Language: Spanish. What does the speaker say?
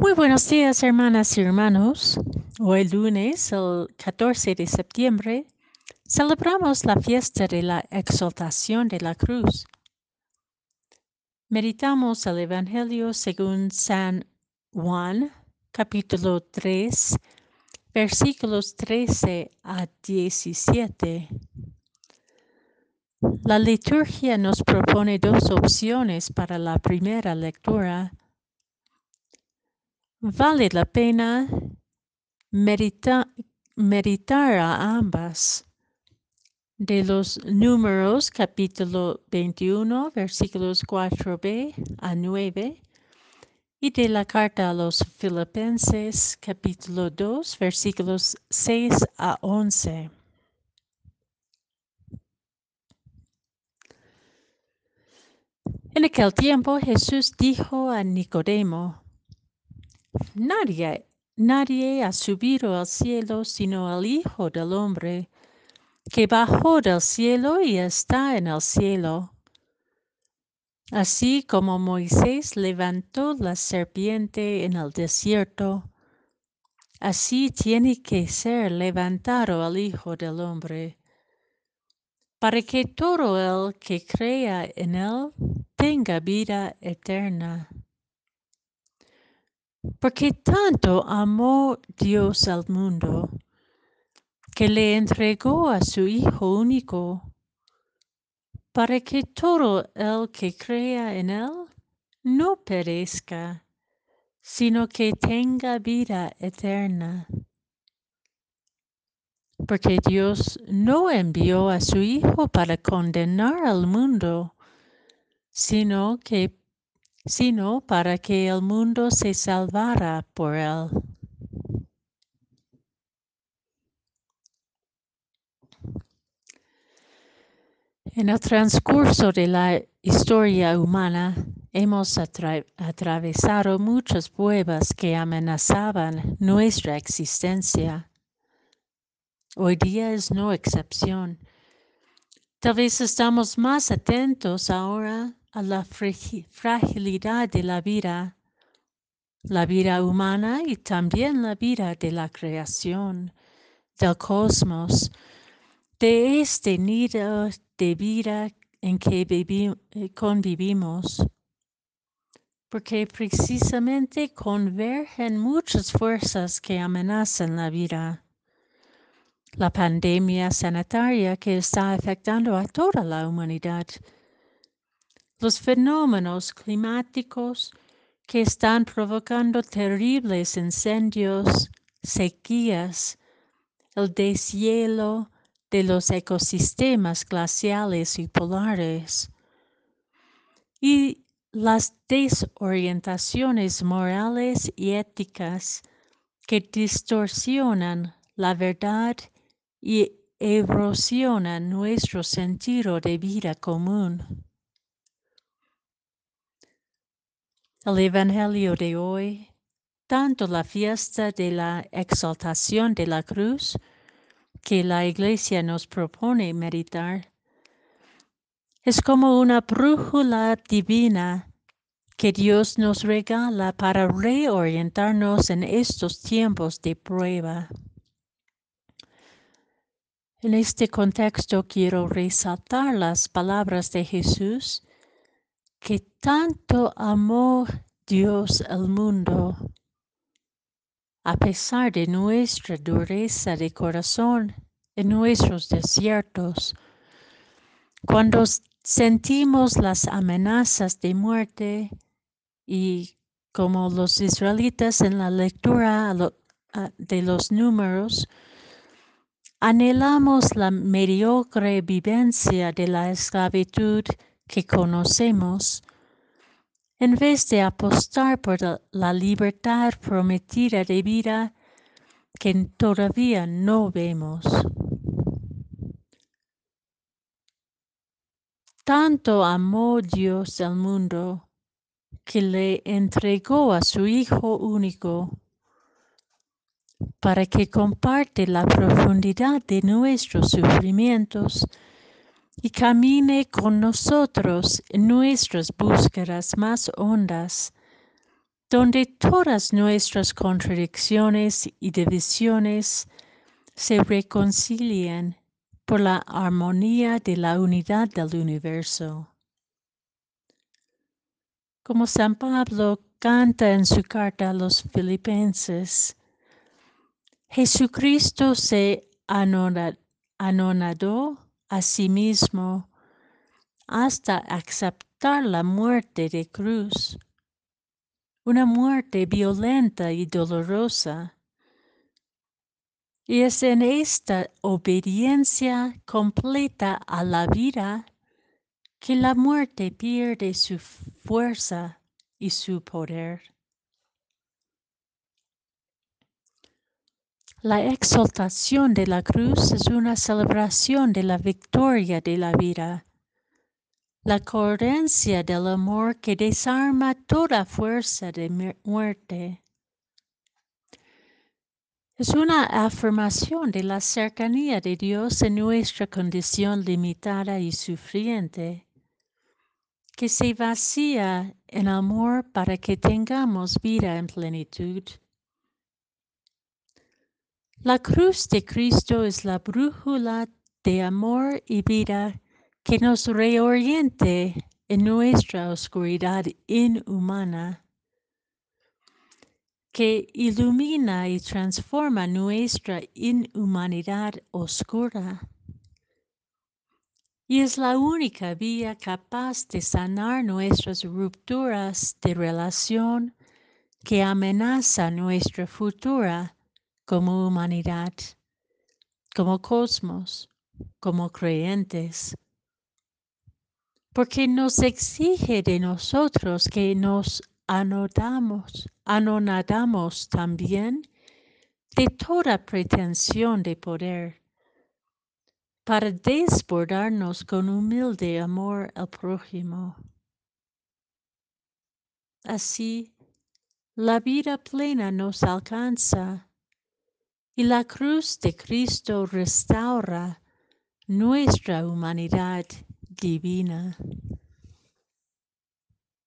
Muy buenos días, hermanas y hermanos. Hoy lunes, el 14 de septiembre, celebramos la fiesta de la exaltación de la cruz. Meditamos el Evangelio según San Juan, capítulo 3, versículos 13 a 17. La liturgia nos propone dos opciones para la primera lectura Vale la pena meditar a ambas. De los números capítulo 21 versículos 4b a 9 y de la carta a los filipenses capítulo 2 versículos 6 a 11. En aquel tiempo Jesús dijo a Nicodemo, Nadie, nadie ha subido al cielo sino el Hijo del Hombre, que bajó del cielo y está en el cielo. Así como Moisés levantó la serpiente en el desierto, así tiene que ser levantado el Hijo del Hombre, para que todo el que crea en él tenga vida eterna. Porque tanto amó Dios al mundo, que le entregó a su Hijo único, para que todo el que crea en Él no perezca, sino que tenga vida eterna. Porque Dios no envió a su Hijo para condenar al mundo, sino que sino para que el mundo se salvara por él. En el transcurso de la historia humana hemos atravesado muchas pruebas que amenazaban nuestra existencia. Hoy día es no excepción. Tal vez estamos más atentos ahora a la fragilidad de la vida, la vida humana y también la vida de la creación, del cosmos, de este nido de vida en que eh, convivimos, porque precisamente convergen muchas fuerzas que amenazan la vida. La pandemia sanitaria que está afectando a toda la humanidad, los fenómenos climáticos que están provocando terribles incendios, sequías, el deshielo de los ecosistemas glaciales y polares y las desorientaciones morales y éticas que distorsionan la verdad y erosionan nuestro sentido de vida común. El Evangelio de hoy, tanto la fiesta de la exaltación de la cruz que la Iglesia nos propone meditar, es como una brújula divina que Dios nos regala para reorientarnos en estos tiempos de prueba. En este contexto quiero resaltar las palabras de Jesús que tanto amó Dios al mundo, a pesar de nuestra dureza de corazón en nuestros desiertos, cuando sentimos las amenazas de muerte y como los israelitas en la lectura de los números, anhelamos la mediocre vivencia de la esclavitud que conocemos, en vez de apostar por la libertad prometida de vida que todavía no vemos. Tanto amó Dios al mundo que le entregó a su Hijo único para que comparte la profundidad de nuestros sufrimientos y camine con nosotros en nuestras búsquedas más hondas donde todas nuestras contradicciones y divisiones se reconcilian por la armonía de la unidad del universo. Como San Pablo canta en su carta a los filipenses, Jesucristo se anonadó a sí mismo hasta aceptar la muerte de cruz, una muerte violenta y dolorosa. Y es en esta obediencia completa a la vida que la muerte pierde su fuerza y su poder. La exaltación de la cruz es una celebración de la victoria de la vida, la coherencia del amor que desarma toda fuerza de muerte. Es una afirmación de la cercanía de Dios en nuestra condición limitada y sufriente, que se vacía en amor para que tengamos vida en plenitud. La cruz de Cristo es la brújula de amor y vida que nos reoriente en nuestra oscuridad inhumana, que ilumina y transforma nuestra inhumanidad oscura. Y es la única vía capaz de sanar nuestras rupturas de relación que amenaza nuestra futura como humanidad, como cosmos, como creyentes, porque nos exige de nosotros que nos anodamos, anonadamos también de toda pretensión de poder, para desbordarnos con humilde amor al prójimo. Así, la vida plena nos alcanza y la cruz de Cristo restaura nuestra humanidad divina.